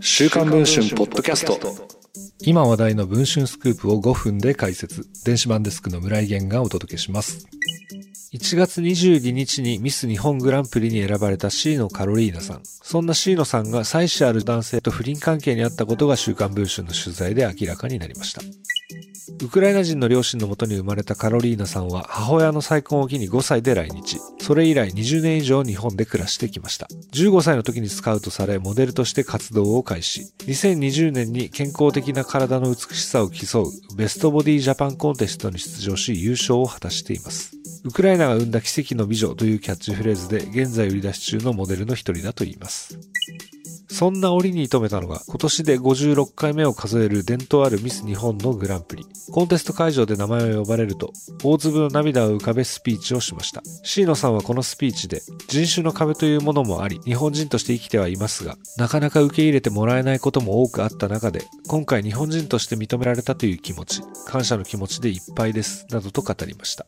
週刊文春ポッドキャスト今話題の文春スクープを5分で解説電子版デスクの村井源がお届けします1月22日にミス日本グランプリに選ばれた C のカロリーナさん。そんな C のさんが妻子ある男性と不倫関係にあったことが週刊文春の取材で明らかになりました。ウクライナ人の両親のもとに生まれたカロリーナさんは母親の再婚を機に5歳で来日。それ以来20年以上日本で暮らしてきました。15歳の時にスカウトされモデルとして活動を開始。2020年に健康的な体の美しさを競うベストボディジャパンコンテストに出場し優勝を果たしています。ウクライナが生んだ奇跡の美女というキャッチフレーズで現在売り出し中のモデルの一人だといいます。そんな折に止めたのが、今年で56回目を数える伝統あるミス日本のグランプリ。コンテスト会場で名前を呼ばれると、大粒の涙を浮かべスピーチをしました。椎野さんはこのスピーチで、人種の壁というものもあり、日本人として生きてはいますが、なかなか受け入れてもらえないことも多くあった中で、今回日本人として認められたという気持ち、感謝の気持ちでいっぱいです、などと語りました。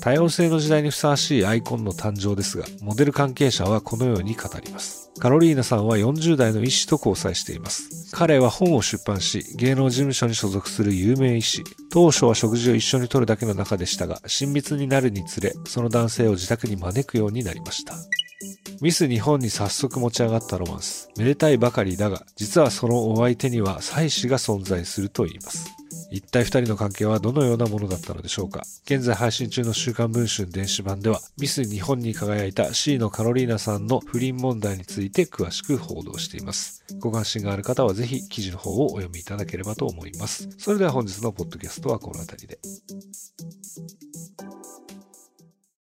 多様性の時代にふさわしいアイコンの誕生ですが、モデル関係者はこのように語ります。カロリーナさんは40代の医師と交際しています。彼は本を出版し、芸能事務所に所属する有名医師。当初は食事を一緒にとるだけの中でしたが、親密になるにつれ、その男性を自宅に招くようになりました。ミス日本に早速持ち上がったロマンス。めでたいばかりだが、実はそのお相手には妻子が存在すると言います。一体二人の関係はどのようなものだったのでしょうか現在配信中の週刊文春電子版では、ミス日本に輝いた C のカロリーナさんの不倫問題について詳しく報道しています。ご関心がある方はぜひ記事の方をお読みいただければと思います。それでは本日のポッドキャストはこの辺りで。